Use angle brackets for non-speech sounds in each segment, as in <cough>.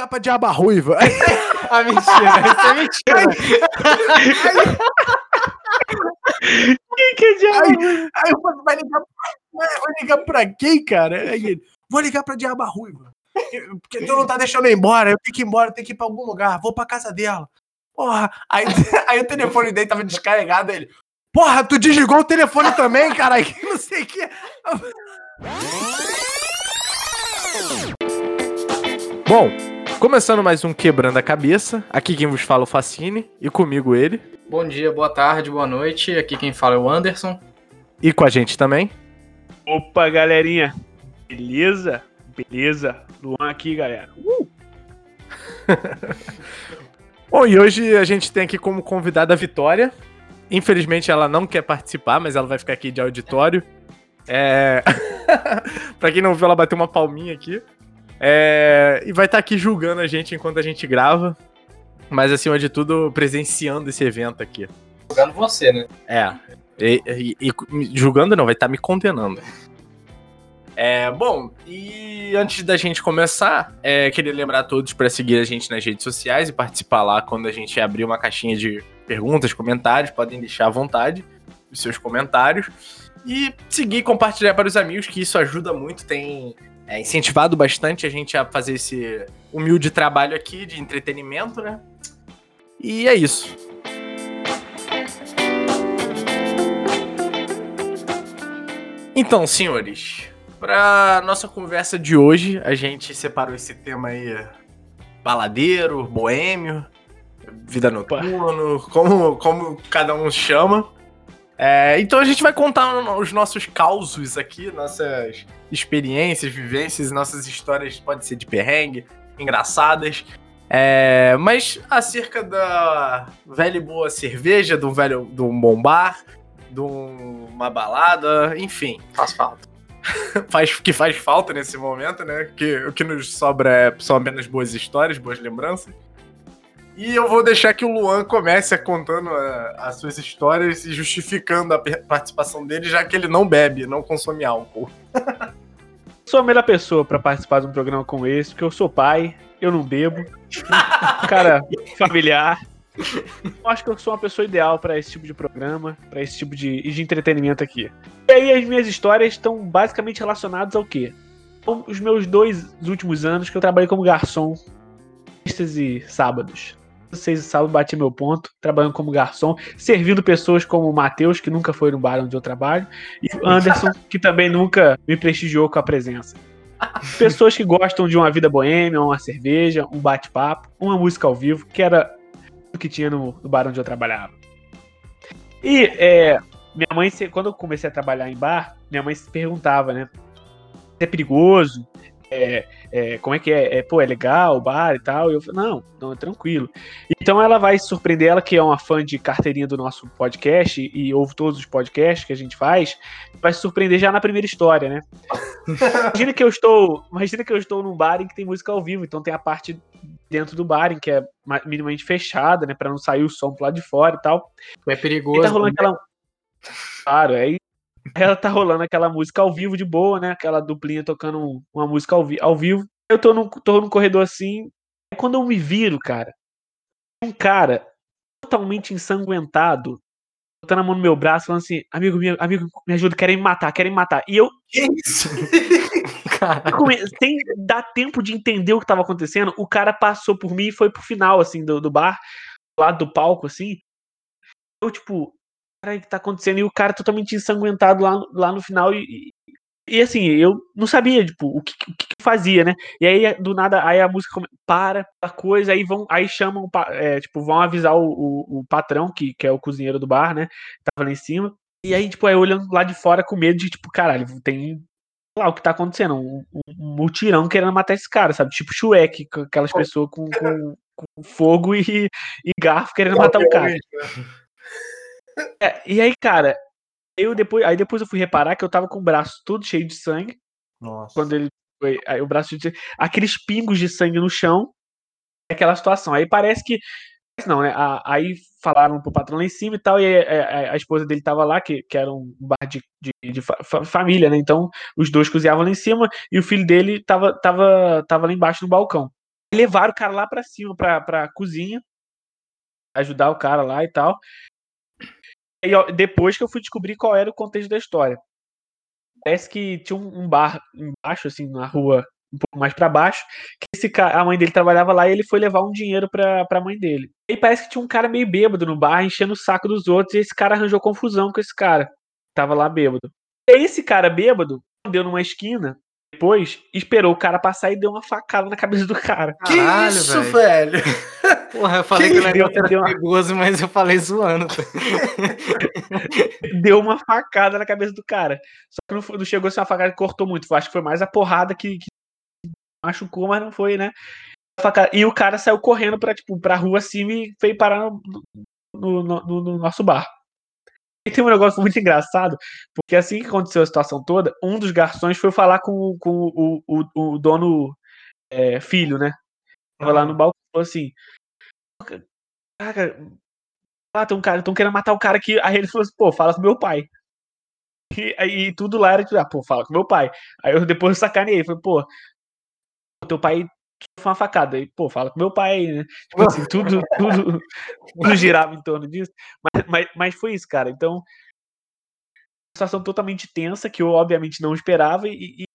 ligar pra Diaba Ruiva. <laughs> ah, mentira, isso é mentira. <laughs> Quem que é Diaba Ruiva? Aí eu falei, vai ligar, vai ligar pra quem, cara? Aí ele, vou ligar pra Diaba Ruiva. Porque tu não tá deixando eu ir embora, eu tenho que ir embora, eu tenho que ir pra algum lugar, vou pra casa dela. Porra, aí, <laughs> aí o telefone dele tava descarregado, ele, porra, tu desligou o telefone também, cara, não sei o que. Bom, começando mais um Quebrando a Cabeça, aqui quem vos fala é o Facine e comigo ele. Bom dia, boa tarde, boa noite, aqui quem fala é o Anderson. E com a gente também. Opa, galerinha, beleza? Beleza, Luan aqui, galera. Uh! <laughs> Bom, e hoje a gente tem aqui como convidada a Vitória. Infelizmente ela não quer participar, mas ela vai ficar aqui de auditório. É... <laughs> pra quem não viu, ela bateu uma palminha aqui. É, e vai estar tá aqui julgando a gente enquanto a gente grava. Mas acima de tudo, presenciando esse evento aqui. Julgando você, né? É. E, e, e julgando não, vai estar tá me condenando. É, bom, e antes da gente começar, é, queria lembrar a todos para seguir a gente nas redes sociais e participar lá quando a gente abrir uma caixinha de perguntas, comentários. Podem deixar à vontade os seus comentários. E seguir e compartilhar para os amigos, que isso ajuda muito. Tem é, incentivado bastante a gente a fazer esse humilde trabalho aqui de entretenimento, né? E é isso. Então, senhores, para nossa conversa de hoje, a gente separou esse tema aí baladeiro, boêmio, vida noturna, como, como cada um chama. É, então a gente vai contar os nossos causos aqui, nossas experiências, vivências, nossas histórias, pode ser de perrengue, engraçadas. É, mas acerca da velha e boa cerveja, do velho, do um bom bar, de uma balada, enfim. Faz falta. <laughs> faz, que faz falta nesse momento, né? Que, o que nos sobra é, são apenas boas histórias, boas lembranças. E eu vou deixar que o Luan comece contando a, as suas histórias e justificando a participação dele, já que ele não bebe, não consome álcool. <laughs> sou a melhor pessoa para participar de um programa como esse, porque eu sou pai, eu não bebo, <laughs> cara familiar. Eu acho que eu sou uma pessoa ideal para esse tipo de programa, para esse tipo de, de entretenimento aqui. E aí as minhas histórias estão basicamente relacionadas ao quê? Os meus dois últimos anos que eu trabalhei como garçom, sextas e sábados seis sábado bati meu ponto, trabalhando como garçom, servindo pessoas como o Matheus, que nunca foi no bar onde eu trabalho, e o Anderson, que também nunca me prestigiou com a presença. <laughs> Pessoas que gostam de uma vida boêmia, uma cerveja, um bate-papo, uma música ao vivo, que era o que tinha no, no bar onde eu trabalhava. E é, minha mãe, quando eu comecei a trabalhar em bar, minha mãe se perguntava, né? É perigoso? É, é, como é que é? é? Pô, é legal o bar e tal? E eu falei, não, não, é tranquilo. Então ela vai surpreender, ela que é uma fã de carteirinha do nosso podcast e ouve todos os podcasts que a gente faz, vai se surpreender já na primeira história, né? imagina que eu estou, imagina que eu estou num bar em que tem música ao vivo, então tem a parte dentro do bar em que é minimamente fechada, né, para não sair o som pro lado de fora e tal. É perigoso. E tá rolando né? aquela Claro, aí ela tá rolando aquela música ao vivo de boa, né? Aquela duplinha tocando uma música ao, vi ao vivo. Eu tô no, tô no corredor assim. Quando eu me viro, cara, um cara totalmente ensanguentado, botando a mão no meu braço, falando assim: amigo, meu, amigo, me ajuda, querem me matar, querem me matar. E eu. Que isso? <laughs> Sem dar tempo de entender o que tava acontecendo, o cara passou por mim e foi pro final, assim, do, do bar, do lado do palco, assim. Eu, tipo, o que tá acontecendo? E o cara totalmente ensanguentado lá, lá no final e, e assim, eu não sabia, tipo, o que, o que fazia, né? E aí, do nada, aí a música para, a coisa, aí vão, aí chamam, é, tipo, vão avisar o, o, o, patrão, que, que é o cozinheiro do bar, né? Tava lá em cima. E aí, tipo, aí olhando lá de fora com medo de, tipo, caralho, tem lá o que tá acontecendo, um, um, um mutirão querendo matar esse cara, sabe? Tipo Shrek, aquelas pessoas com, com, com fogo e, e garfo querendo matar o cara. É, e aí, cara, eu depois, aí depois eu fui reparar que eu tava com o braço todo cheio de sangue. Nossa. Quando ele foi, aí o braço de aqueles pingos de sangue no chão, aquela situação. Aí parece que não, né? Aí falaram pro patrão lá em cima e tal, e a, a, a esposa dele tava lá, que, que era um bar de, de, de fa família, né? Então os dois cozinhavam lá em cima e o filho dele tava, tava, tava lá embaixo no balcão. levaram o cara lá pra cima, pra, pra cozinha, ajudar o cara lá e tal. E ó, depois que eu fui descobrir qual era o contexto da história. Parece que tinha um bar embaixo, assim, na rua, um pouco mais pra baixo, que esse cara, a mãe dele trabalhava lá e ele foi levar um dinheiro pra, pra mãe dele. E parece que tinha um cara meio bêbado no bar, enchendo o saco dos outros, e esse cara arranjou confusão com esse cara. Tava lá bêbado. E aí esse cara bêbado deu numa esquina, depois esperou o cara passar e deu uma facada na cabeça do cara. Que Caralho, isso, velho. velho? Porra, eu falei Que que o negócio deu- uma- perigoso, mas eu falei zoando. <laughs> Deu uma facada na cabeça do cara. Só que não, foi- não chegou a ser uma facada que cortou muito. Acho que foi mais a porrada que, que machucou, mas não foi, né? E o cara saiu correndo pra, tipo, pra rua acima e veio parar no, no- no- no- no nosso bar. E tem um negócio muito engraçado, porque assim que aconteceu a situação toda, um dos garçons foi falar com, o- com o, o, o dono é, filho, né? Tava lá no balcão e falou assim: Caraca, ah, tem um cara, estão querendo matar o cara aqui. Aí ele falou assim: pô, fala com meu pai. E, aí tudo lá era tipo, ah, pô, fala com meu pai. Aí eu depois eu sacaneei, falei, pô, teu pai foi uma facada. Aí, pô, fala com meu pai, aí, né? Tipo assim, tudo, <laughs> tudo, tudo girava em torno disso. Mas, mas, mas foi isso, cara. Então, situação totalmente tensa que eu obviamente não esperava e, e-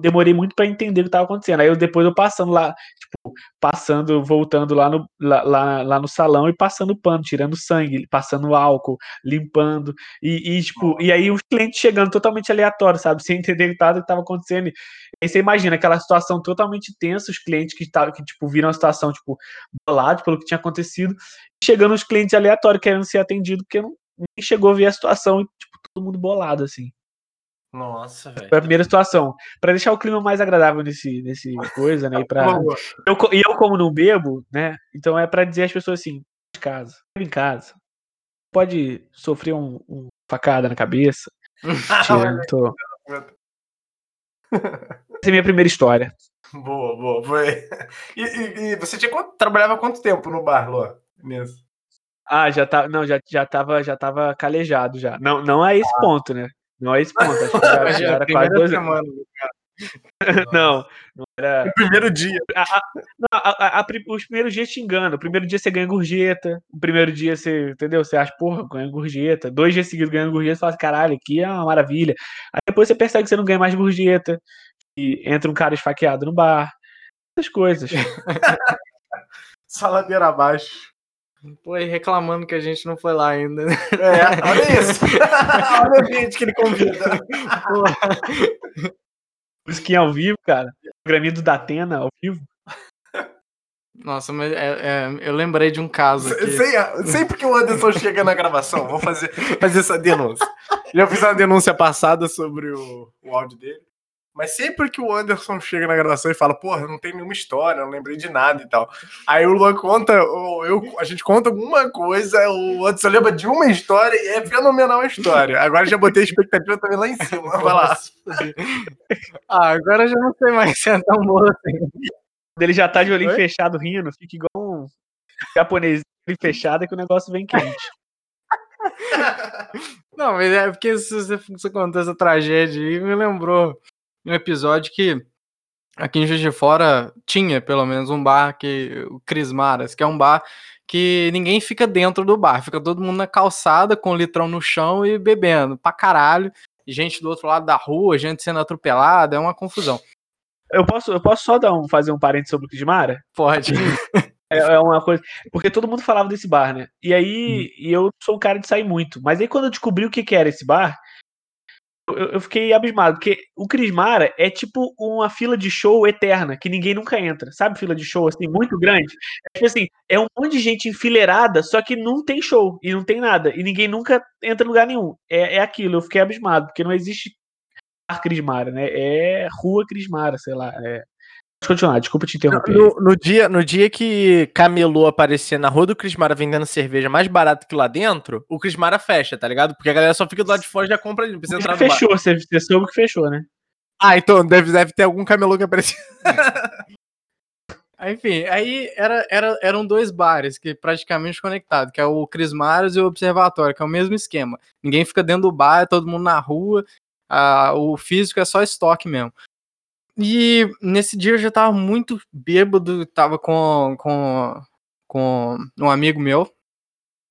demorei muito pra entender o que tava acontecendo. Aí eu depois eu passando lá, tipo, passando, voltando lá no, lá, lá, lá no salão e passando pano, tirando sangue, passando álcool, limpando. E, e, tipo, e aí os clientes chegando totalmente aleatórios, sabe? Sem entender o que tava, o que tava acontecendo. E aí você imagina aquela situação totalmente tensa, os clientes que, tavam, que tipo, viram a situação, tipo, bolados pelo que tinha acontecido, chegando os clientes aleatórios querendo ser atendido, porque não, nem chegou a ver a situação e, tipo, todo mundo bolado, assim. Nossa, velho. Foi a primeira situação. Pra deixar o clima mais agradável nesse, nesse coisa, né? E pra, eu, e eu, como não bebo, né? Então é pra dizer às pessoas assim: de casa, bebe em casa. Pode sofrer um, um facada na cabeça. <laughs> Tirando, tô... Essa é a minha primeira história. Boa, boa. Foi. E, e- e você tinha trabalhava quanto tempo no bar, Lô? Mesmo. Ah, já tá. Não, já, já, tava, já tava calejado já. Não, não a esse ponto, né? Não a esse ponto. Acho que já, já era quase Primeira dois semana. <laughs> Não, não era. No primeiro dia. Não, a- a- a os primeiros dias te enganam. O primeiro dia você ganha gorjeta. O primeiro dia você, entendeu? Você acha, porra, ganha gorjeta. Dois dias seguidos ganhando gorjeta, você fala assim, caralho, aqui é uma maravilha. Aí depois você percebe que você não ganha mais gorjeta. E entra um cara esfaqueado no bar. Essas coisas. <laughs> Saladeira abaixo. Pô, e reclamando que a gente não foi lá ainda. né? É, olha isso. <laughs> olha a gente que ele convida. Skin ao vivo, cara. Programinha do Datena ao vivo. Nossa, mas é- é, eu lembrei de um caso aqui. Sem- Sempre que o Anderson chega na gravação, vou fazer, fazer essa denúncia. Já fiz uma denúncia passada sobre o, o áudio dele. Mas sempre que o Anderson chega na gravação e fala, porra, não tem nenhuma história, não lembrei de nada e tal. Aí o Luan conta, ou eu, a gente conta alguma coisa, o Anderson lembra de uma história e é fenomenal a história. Agora já botei a expectativa também lá em cima. Vai lá. <laughs> Ah, agora eu já não sei mais se é tão bom assim. Quando ele já tá de olhinho Oi? fechado rindo, fica igual um japonês de olho fechado que o negócio vem quente. Não, mas é porque se você, você contou essa tragédia aí, me lembrou um episódio que aqui em Juiz de Fora tinha, pelo menos, um bar que o Cris Maras, que é um bar que ninguém fica dentro do bar, fica todo mundo na calçada com o litrão no chão e bebendo pra caralho. Gente do outro lado da rua, gente sendo atropelada, é uma confusão. Eu posso, eu posso só dar um, fazer um parênteses sobre o Kismara? Pode. <laughs> É, é uma coisa. Porque todo mundo falava desse bar, né? E aí, e eu sou um cara de sair muito. Mas aí, quando eu descobri o que, que era esse bar, eu, fiquei abismado. Porque o Crismara é tipo uma fila de show eterna, que ninguém nunca entra. Sabe, fila de show, assim, muito grande? É tipo assim, é um monte de gente enfileirada, só que não tem show e não tem nada. E ninguém nunca entra em lugar nenhum. É, é aquilo, eu fiquei abismado, porque não existe bar Crismara, né? É rua Crismara, sei lá. É... Pode continuar, desculpa te interromper. No, no dia, no dia que Camelô aparecer na rua do Crismara vendendo cerveja mais barato que lá dentro, o Crismara fecha, tá ligado? Porque a galera só fica do lado de fora e já compra ali, não precisa entrar no bar. fechou, você, você soube que fechou, né? Ah, então deve, deve ter algum camelô que apareceu. Aí, <laughs> Enfim, aí era, era, eram dois bares que praticamente conectados, que é o Crismaros e o Observatório, que é o mesmo esquema. Ninguém fica dentro do bar, é todo mundo na rua, ah, o físico é só estoque mesmo. E nesse dia eu já tava muito bêbado, tava com, com, com um amigo meu,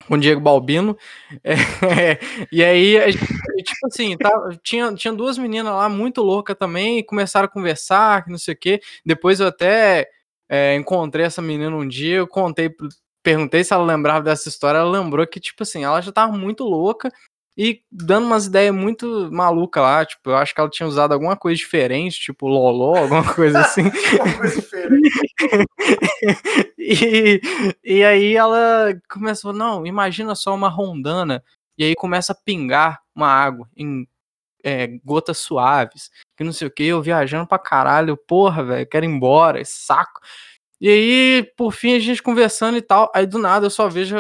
com o Diego Balbino. É, <laughs> e aí, a gente, tipo assim, tá, tinha, tinha duas meninas lá muito loucas também, começaram a conversar, não sei o quê. Depois eu até é, encontrei essa menina um dia, eu contei, perguntei se ela lembrava dessa história, ela lembrou que, tipo assim, ela já tava muito louca e dando umas ideias muito malucas lá, tipo, eu acho que ela tinha usado alguma coisa diferente, tipo loló, alguma <laughs> coisa assim. <laughs> e, e aí ela começou, não, imagina só uma rondana, e aí começa a pingar uma água em é, gotas suaves, que não sei o que, eu viajando pra caralho, porra, velho, quero ir embora, saco. E aí, por fim, a gente conversando e tal. Aí do nada eu só vejo,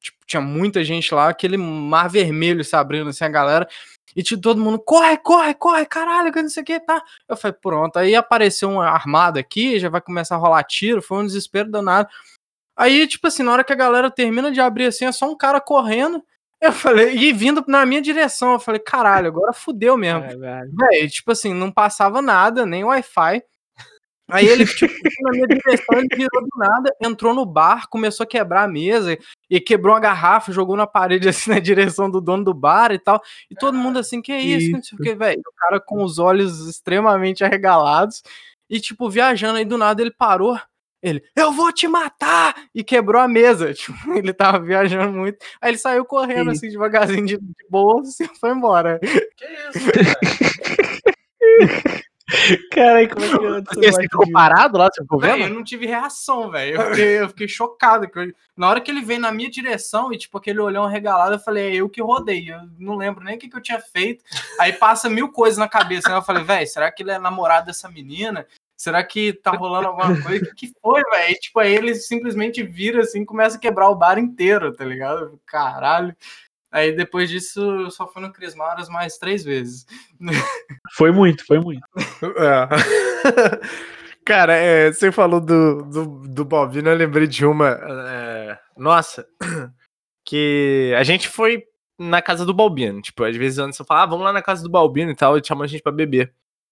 tipo, tinha muita gente lá, aquele mar vermelho se abrindo assim, a galera. E tipo, todo mundo, corre, corre, corre, caralho, que não sei o que, tá. Eu falei, pronto. Aí apareceu uma armada aqui, já vai começar a rolar tiro, foi um desespero danado. Aí, tipo assim, na hora que a galera termina de abrir assim, é só um cara correndo. Eu <laughs> falei, e vindo na minha direção, eu falei, caralho, agora fudeu mesmo. É, Véi, tipo assim, não passava nada, nem Wi-Fi. Aí ele, tipo, na minha direção, ele virou do nada, entrou no bar, começou a quebrar a mesa e quebrou uma garrafa, jogou na parede <laughs> assim na direção do dono do bar e tal. E todo mundo assim, que é isso? Não sei o que, velho. O cara com os olhos extremamente arregalados e, tipo, viajando aí do nada ele parou. Ele, eu vou te matar! E quebrou a mesa. <laughs> Tipo, ele tava viajando muito. Aí ele saiu correndo, assim, devagarzinho de, de bolsa e foi embora. Que isso, cara? <laughs> <laughs> Cara, como é que eu você ficou parado lá, você ficou vendo? eu não tive reação, velho. Eu fiquei, eu fiquei chocado. Eu, na hora que ele veio na minha direção e, tipo, aquele olhão regalado, eu falei, é eu que rodei. Eu não lembro nem o que, que eu tinha feito. Aí passa mil coisas na cabeça. Né? Eu falei, velho, será que ele é namorado dessa menina? Será que tá rolando alguma coisa? O que, que foi, velho? Tipo, aí ele simplesmente vira assim começa a quebrar o bar inteiro, tá ligado? Caralho. Aí depois disso eu só fui no Cris Maras mais três vezes. Foi muito, foi muito. É. <laughs> Cara, é, você falou do, do, do Balbino, eu lembrei de uma. É, nossa, <clears throat> que a gente foi na casa do Balbino. Tipo, às vezes antes eu falava, ah, vamos lá na casa do Balbino e tal, e chama a gente pra beber.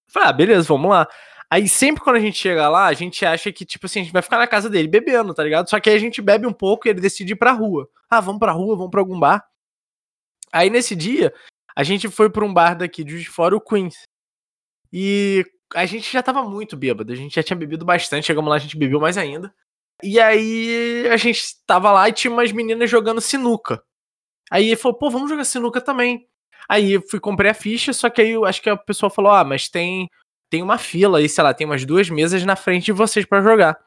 Eu falei, ah, beleza, vamos lá. Aí sempre quando a gente chega lá, a gente acha que, tipo assim, a gente vai ficar na casa dele bebendo, tá ligado? Só que aí a gente bebe um pouco e ele decide ir pra rua. Ah, vamos pra rua, vamos pra algum bar. Aí nesse dia, a gente foi pra um bar daqui de fora, o Queens. E a gente já tava muito bêbado, a gente já tinha bebido bastante, chegamos lá, a gente bebeu mais ainda. E aí a gente tava lá e tinha umas meninas jogando sinuca. Aí ele falou, pô, vamos jogar sinuca também. Aí eu fui comprei a ficha, só que aí eu acho que a pessoa falou, ah, mas tem tem uma fila aí, sei lá, tem umas duas mesas na frente de vocês para jogar.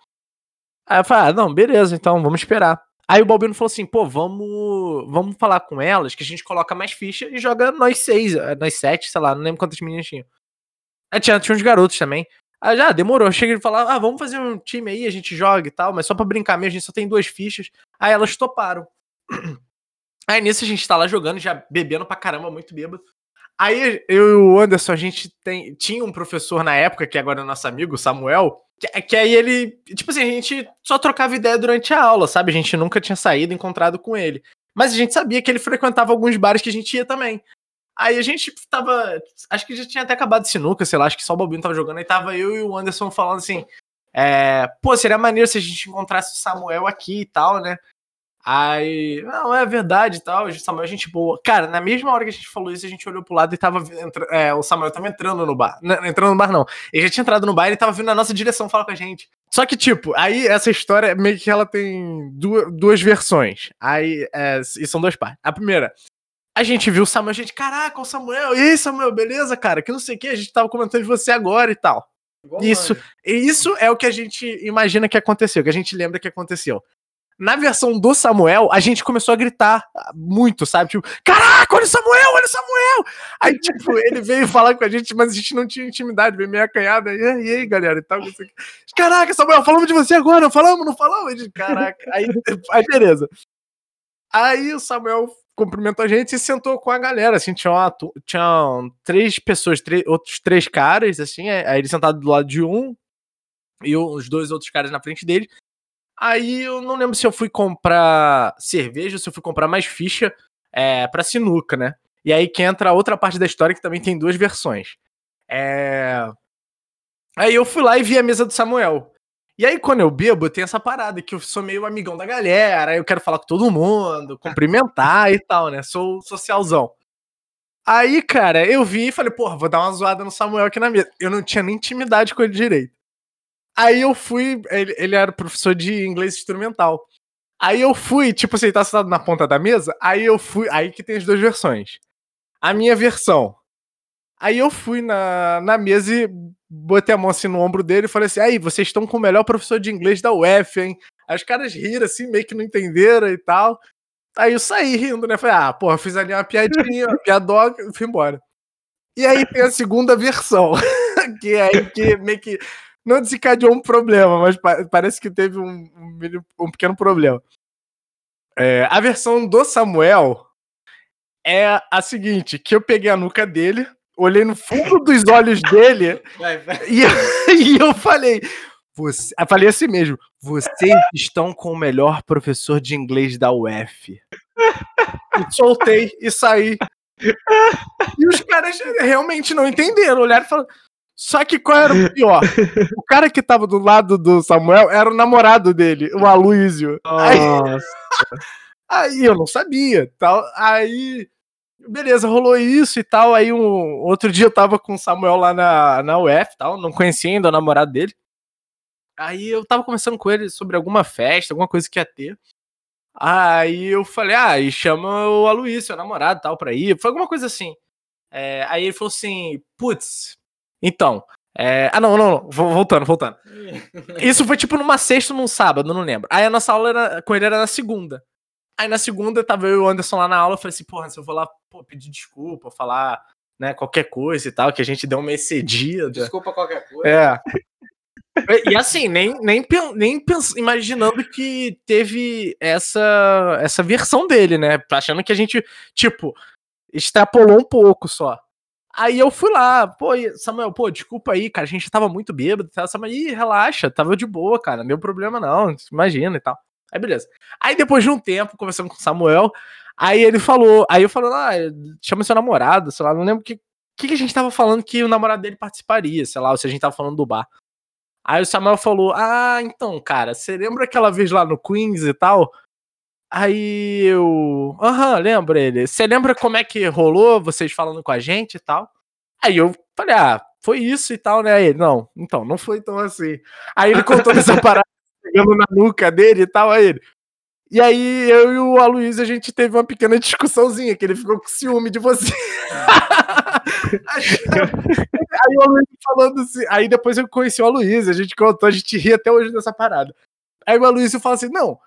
Aí eu falei, ah, não, beleza, então vamos esperar. Aí o Balbino falou assim, pô, vamos, vamos falar com elas, que a gente coloca mais ficha e joga nós seis, eh, nós sete, sei lá, não lembro quantas meninas tinham. Aí tinha, tinha uns garotos também. Aí já demorou, chega e falar, ah, vamos fazer um time aí, a gente joga e tal, mas só pra brincar mesmo, a gente só tem duas fichas. Aí elas toparam. <clears throat> Aí nisso a gente tá lá jogando, já bebendo pra caramba, muito bêbado. Aí eu e o Anderson, a gente tem, tinha um professor na época, que agora é nosso amigo, Samuel, que, que, aí ele. Tipo assim, a gente só trocava ideia durante a aula, sabe? A gente nunca tinha saído, encontrado com ele. Mas a gente sabia que ele frequentava alguns bares que a gente ia também. Aí a gente tava. Acho que já tinha até acabado sinuca, sei lá, acho que só o Bobinho tava jogando. Aí tava eu e o Anderson falando assim: é, pô, seria maneiro se a gente encontrasse o Samuel aqui e tal, né? Aí, não, é verdade e tal, o Samuel é gente boa. Cara, na mesma hora que a gente falou isso, a gente olhou pro lado e tava. É, o Samuel tava entrando no bar. Não, entrando no bar, não. Ele já tinha entrado no bar e ele tava vindo na nossa direção falar com a gente. Só que, tipo, aí essa história meio que ela tem duas, duas versões. Aí, é, e são duas partes. A primeira, a gente viu o Samuel, a gente, caraca, o Samuel, e aí, Samuel, beleza, cara? Que não sei o que, a gente tava comentando de você agora e tal. Igual isso, isso é o que a gente imagina que aconteceu, que a gente lembra que aconteceu. Na versão do Samuel, a gente começou a gritar muito, sabe? Tipo, caraca, olha o Samuel, olha o Samuel! Aí, <laughs> tipo, ele veio falar com a gente, mas a gente não tinha intimidade, veio meio acanhada. E aí, e aí galera, e tal. Caraca, Samuel, falamos de você agora, não falamos, não falamos? Gente, caraca. Aí, <laughs> aí, beleza. Aí o Samuel cumprimentou a gente e sentou com a galera, assim, tinha, uma, tinha três pessoas, três, outros três caras, assim, aí ele sentado do lado de um e os dois outros caras na frente dele. Aí eu não lembro se eu fui comprar cerveja ou se eu fui comprar mais ficha é, pra sinuca, né? E aí que entra a outra parte da história que também tem duas versões. É... Aí eu fui lá e vi a mesa do Samuel. E aí, quando eu bebo, tem essa parada que eu sou meio amigão da galera, eu quero falar com todo mundo, <laughs> cumprimentar e tal, né? Sou socialzão. Aí, cara, eu vi e falei, porra, vou dar uma zoada no Samuel aqui na mesa. Eu não tinha nem intimidade com ele direito. Aí eu fui, ele, ele era professor de inglês instrumental. Aí eu fui, tipo assim, tá sentado na ponta da mesa, aí eu fui, aí que tem as duas versões. A minha versão. Aí eu fui na, na mesa e botei a mão assim no ombro dele e falei assim: aí, vocês estão com o melhor professor de inglês da UF, hein? Aí os caras riram assim, meio que não entenderam e tal. Aí eu saí rindo, né? Falei, ah, porra, fiz ali uma piadinha, uma piadoca, fui embora. E aí tem a segunda versão, <laughs> que é aí que meio que não desencadeou um problema, mas pa parece que teve um, um, pequeno problema. É, a versão do Samuel é a seguinte: que eu peguei a nuca dele, olhei no fundo dos olhos dele vai, vai. E, <laughs> e, eu falei. Você, eu falei assim mesmo. Vocês estão com o melhor professor de inglês da UF. E soltei e saí. E os caras realmente não entenderam. Olharam e falaram. Só que qual era o pior? O cara que tava do lado do Samuel era o namorado dele, o Aloysio. Aí, aí eu não sabia. Tal. Aí beleza, rolou isso e tal. Aí um outro dia eu tava com o Samuel lá na, na UF tal, não conhecia ainda o namorado dele. Aí eu tava conversando com ele sobre alguma festa, alguma coisa que ia ter. Aí eu falei, ah, e chama o Aloysio, seu namorado tal, pra ir. Foi alguma coisa assim. É, aí ele falou assim, putz, então. É, ah, não, não, não, voltando, voltando. <laughs> Isso foi tipo numa sexta ou num sábado, não lembro. Aí a nossa aula era, com ele era na segunda. Aí na segunda tava eu e o Anderson lá na aula, eu falei assim, porra, se eu vou lá pô, pedir desculpa, falar né, qualquer coisa e tal, que a gente deu uma excedida. Desculpa qualquer coisa. É. E assim, nem, nem, nem pens, imaginando que teve essa, essa versão dele, né? Achando que a gente, tipo, extrapolou um pouco só. Aí eu fui lá, pô, Samuel, pô, desculpa aí, cara, a gente tava muito bêbado. Samuel, ih, relaxa, tava de boa, cara, deu problema não, imagina e tal. Aí beleza. Aí depois de um tempo, conversando com o Samuel, aí ele falou, aí eu falei, ah, chama seu namorado, sei lá, não lembro que, que, que a gente tava falando que o namorado dele participaria, sei lá, ou se a gente tava falando do bar. Aí o Samuel falou, ah, então, cara, você lembra aquela vez lá no Queens e tal? Aí eu, aham, lembro ele. Você lembra como é que rolou, vocês falando com a gente e tal? Aí eu falei, ah, foi isso e tal, né? Aí ele, não, então, não foi tão assim. Aí ele contou essa <laughs> parada pegando na nuca dele e tal, aí ele. E aí eu e o Aloysio, a gente teve uma pequena discussãozinha, que ele ficou com ciúme de você. <laughs> aí o Aloysio falando assim, aí depois eu conheci o Aloysio, a gente contou, a gente ri até hoje dessa parada. Aí o Aloysio fala assim, não,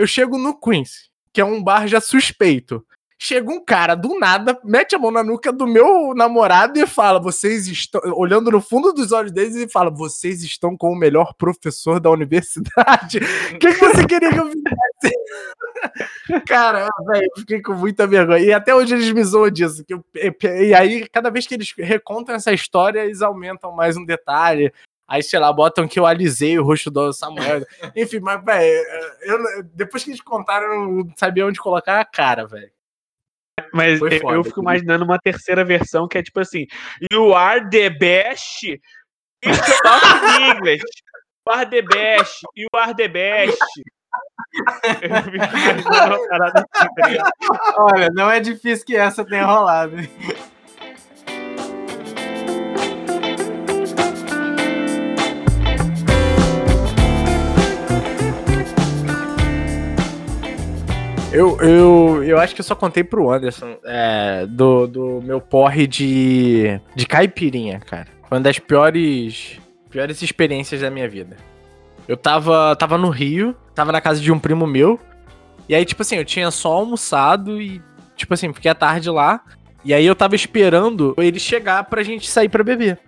eu chego no Queens, que é um bar já suspeito. Chega um cara do nada, mete a mão na nuca do meu namorado e fala: Vocês estão. Olhando no fundo dos olhos deles e fala: Vocês estão com o melhor professor da universidade. <laughs> O que, que você queria que eu fizesse? <laughs> cara, velho, fiquei com muita vergonha. E até hoje eles me zoam disso. Que eu, e aí, cada vez que eles recontam essa história, eles aumentam mais um detalhe. Aí, sei lá, botam que eu alisei o rosto do Samuel. <laughs> Enfim, mas, velho, depois que eles contaram, eu não sabia onde colocar a cara, velho. Mas foda, eu fico imaginando uma terceira versão que é tipo assim: You are the best in English. You are the best. You are the best. Assim, tá Olha, não é difícil que essa tenha rolado. Eu, eu, eu acho que eu só contei pro Anderson é, do, do meu porre de, de caipirinha, cara. Foi uma das piores, piores experiências da minha vida. Eu tava, tava no Rio, tava na casa de um primo meu. E aí, tipo assim, eu tinha só almoçado e, tipo assim, fiquei a tarde lá. E aí eu tava esperando ele chegar pra gente sair pra beber.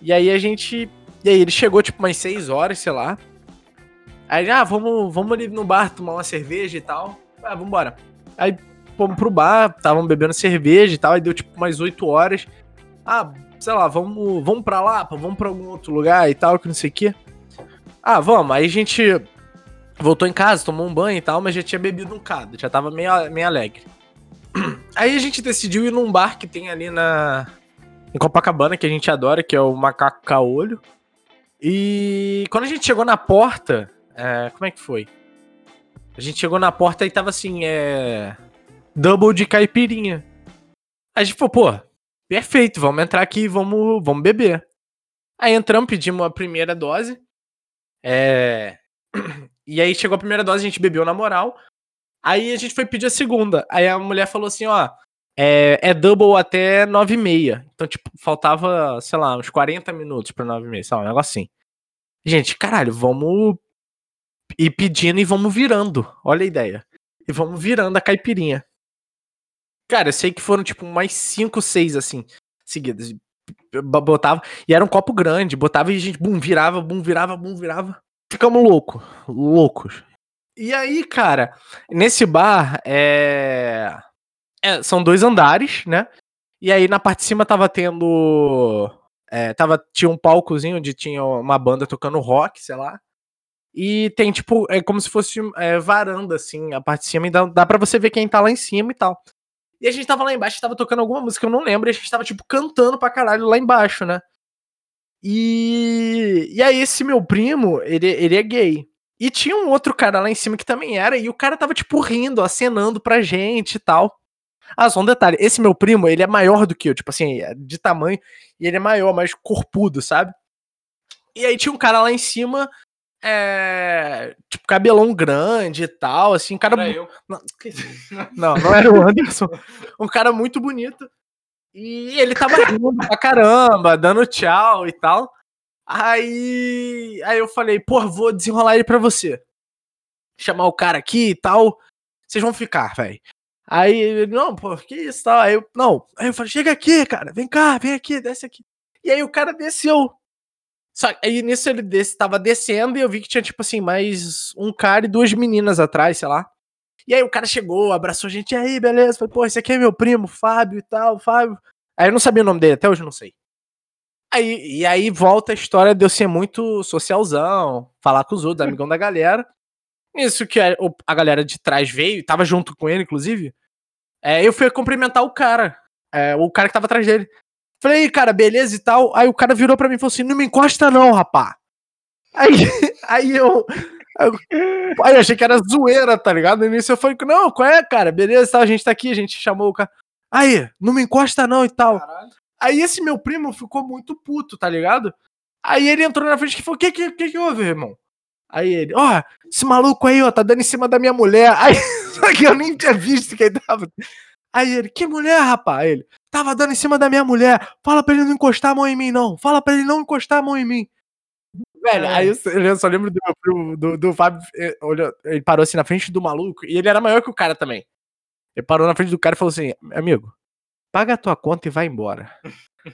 E aí a gente. E aí ele chegou, tipo, umas 6 horas, sei lá. Aí, ah, vamos, vamos ali no bar tomar uma cerveja e tal. Ah, vambora. Aí fomos pro bar, estavam bebendo cerveja e tal, aí deu tipo umas 8 horas. Ah, sei lá, vamos, vamos pra lá, vamos pra algum outro lugar e tal, que não sei o quê. Ah, vamos. Aí a gente voltou em casa, tomou um banho e tal, mas já tinha bebido um cado, já tava meio, meio alegre. <clears throat> Aí a gente decidiu ir num bar que tem ali na, em Copacabana, que a gente adora, que é o Macaco Caolho. E quando a gente chegou na porta, é, como é que foi? A gente chegou na porta e tava assim, é. Double de caipirinha. A gente falou, pô, perfeito, vamos entrar aqui e vamos, vamos beber. Aí entramos, pedimos a primeira dose. É. <clears throat> E aí chegou a primeira dose, a gente bebeu na moral. Aí a gente foi pedir a segunda. Aí a mulher falou assim, ó, é, é double até 9 e meia. Então, tipo, faltava, sei lá, uns 40 minutos pra 9 e meia, sei lá, um negócio assim. Gente, caralho, vamos ir pedindo e vamos virando. Olha a ideia. E vamos virando a caipirinha. Cara, eu sei que foram, tipo, mais 5, 6, assim, seguidas. Botava, e era um copo grande, botava e a gente, bum, virava, bum, virava, bum, virava ficamos loucos, loucos. E aí, cara, nesse bar, é... é... são dois andares, né? E aí na parte de cima tava tendo. É, tava, tinha um palcozinho onde tinha uma banda tocando rock, sei lá. E tem, tipo, é como se fosse é, varanda, assim, a parte de cima, e dá, dá pra você ver quem tá lá em cima e tal. E a gente tava lá embaixo, tava tocando alguma música, eu não lembro, e a gente tava, tipo, cantando pra caralho lá embaixo, né? E, e aí, esse meu primo, ele, ele é gay. E tinha um outro cara lá em cima que também era, e o cara tava, tipo, rindo, acenando pra gente e tal. Ah, só um detalhe, esse meu primo, ele é maior do que eu, tipo assim, é de tamanho, e ele é maior, mais corpudo, sabe? E aí tinha um cara lá em cima, é, tipo, cabelão grande e tal, assim, um cara... Era eu. Não, <laughs> não, não era o Anderson. Um cara muito bonito. E ele tava rindo pra caramba, dando tchau e tal. Aí, aí eu falei, pô, vou desenrolar ele pra você. Chamar o cara aqui e tal. Vocês vão ficar, velho. Aí ele, não, pô, que isso tal. Aí eu, não. Aí eu falei, chega aqui, cara, vem cá, vem aqui, desce aqui. E aí o cara desceu. Só aí nisso ele desce, tava descendo e eu vi que tinha, tipo assim, mais um cara e duas meninas atrás, sei lá. E aí o cara chegou, abraçou a gente, e aí, beleza? Falei, pô, esse aqui é meu primo, Fábio e tal, Fábio. Aí eu não sabia o nome dele, até hoje não sei. Aí, e aí volta a história de eu ser muito socialzão, falar com os outros, amigão da galera. Isso que a, a galera de trás veio, tava junto com ele, inclusive. É, eu fui cumprimentar o cara, é, o cara que tava atrás dele. Falei, cara, beleza e tal. Aí o cara virou pra mim e falou assim: não me encosta, não, rapá. Aí, <laughs> aí eu, Aí eu achei que era zoeira, tá ligado? No início eu falei, não, qual é, cara? Beleza, tal, a gente tá aqui, a gente chamou o cara. Aí, não me encosta não e tal. Caralho. Aí esse meu primo ficou muito puto, tá ligado? Aí ele entrou na frente e falou, o que, que que que houve, irmão? Aí ele, ó, oh, esse maluco aí, ó, tá dando em cima da minha mulher. Aí, <laughs> só que eu nem tinha visto quem tava. Aí ele, que mulher, rapaz? Aí ele, tava dando em cima da minha mulher. Fala pra ele não encostar a mão em mim, não. Fala pra ele não encostar a mão em mim. Velho, aí eu, eu, só lembro do, do, do Fábio, eh, ele parou assim na frente do maluco, e ele era maior que o cara também. Ele parou na frente do cara e falou assim, amigo, paga a tua conta e vai embora.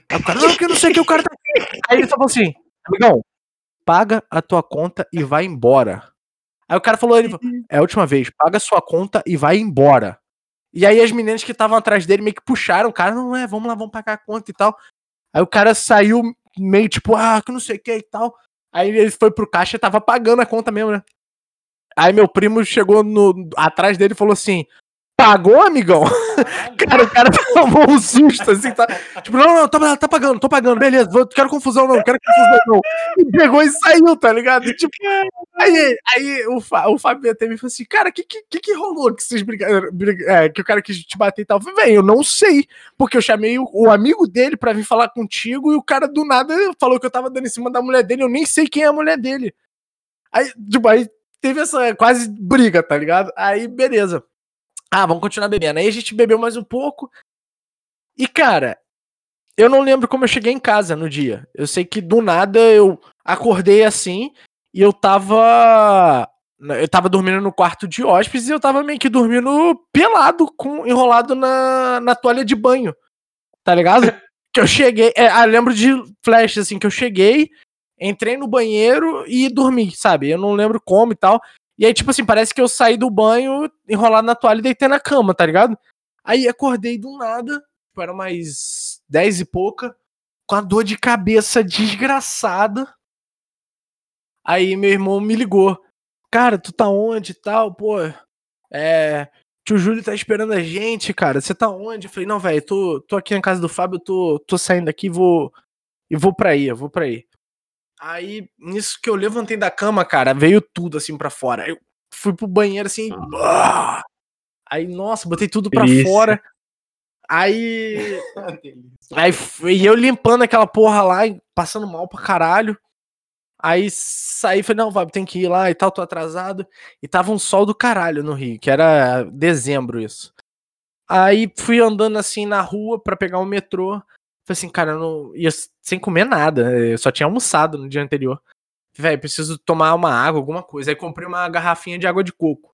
Aí o cara, não, que eu não sei que o cara tá aqui. Aí ele falou assim, amigão, paga a tua conta e vai embora. Aí o cara falou, ele, é a última vez, paga a sua conta e vai embora. E aí as meninas que estavam atrás dele meio que puxaram o cara, não é, vamos lá, vamos pagar a conta e tal. Aí o cara saiu meio tipo, ah, que não sei o que e tal. Aí ele foi pro caixa e tava pagando a conta mesmo, né? Aí meu primo chegou no, atrás dele e falou assim: Pagou, amigão? <laughs> cara, o cara <laughs> tomou um susto, assim, tá? Tipo, não, não, tá, tá pagando, tô pagando, beleza, vou, quero confusão não, quero confusão não. E pegou e saiu, tá ligado? E, tipo, aí, aí o, o Fábio até me falou assim, cara, que que, que rolou que vocês brigaram, é, que o cara quis te bater e tal? Velho, eu não sei, porque eu chamei o, o, amigo dele pra vir falar contigo e o cara do nada falou que eu tava dando em cima da mulher dele, eu nem sei quem é a mulher dele. Aí, tipo, aí teve essa quase briga, tá ligado? Aí, beleza. Ah, vamos continuar bebendo. Aí a gente bebeu mais um pouco. E, cara, eu não lembro como eu cheguei em casa no dia. Eu sei que do nada eu acordei assim e eu tava. Eu tava dormindo no quarto de hóspedes e eu tava meio que dormindo pelado, com, enrolado na, na toalha de banho. Tá ligado? <laughs> que eu cheguei. É, ah, lembro de flash, assim, que eu cheguei, entrei no banheiro e dormi, sabe? Eu não lembro como e tal. E aí, tipo assim, parece que eu saí do banho, enrolado na toalha e deitei na cama, tá ligado? Aí acordei do nada, tipo, era mais 10 e pouca, com a dor de cabeça desgraçada. Aí meu irmão me ligou. Cara, tu tá onde e tal? Pô, é. tio Júlio tá esperando a gente, cara. Você tá onde? Eu falei, não, velho, tô, tô aqui na casa do Fábio, tô, tô saindo daqui vou, e vou pra aí, eu vou pra aí. Aí, nisso que eu levantei da cama, cara, veio tudo assim pra fora. Eu fui pro banheiro assim. Ah. Aí, nossa, botei tudo pra Delícia. fora. Aí. <laughs> aí e eu limpando aquela porra lá, passando mal pra caralho. Aí saí, falei, não, Fábio, tem que ir lá e tal, tô atrasado. E tava um sol do caralho no Rio, que era dezembro isso. Aí fui andando assim na rua para pegar o metrô. Falei assim, cara, eu não ia sem comer nada. Eu só tinha almoçado no dia anterior. Velho, preciso tomar uma água, alguma coisa. Aí comprei uma garrafinha de água de coco.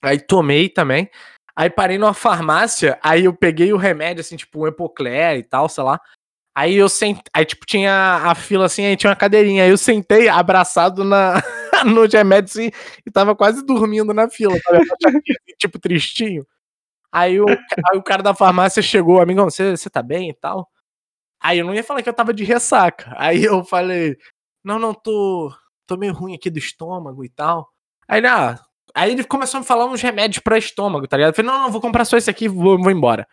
Aí tomei também. Aí parei numa farmácia, aí eu peguei o remédio, assim, tipo um Epocler e tal, sei lá. Aí eu sentei, aí tipo tinha a fila assim, aí tinha uma cadeirinha, aí eu sentei abraçado na <laughs> no remédio assim, e tava quase dormindo na fila, <laughs> tipo tristinho. Aí o, aí o cara da farmácia chegou, amigão, você, tá bem e tal? Aí eu não ia falar que eu tava de ressaca. Aí eu falei, não, não, tô, tô meio ruim aqui do estômago e tal. Aí, ah, aí ele começou a me falar uns remédios pra estômago, tá ligado? Eu falei, não, não, vou comprar só esse aqui vou, vou embora.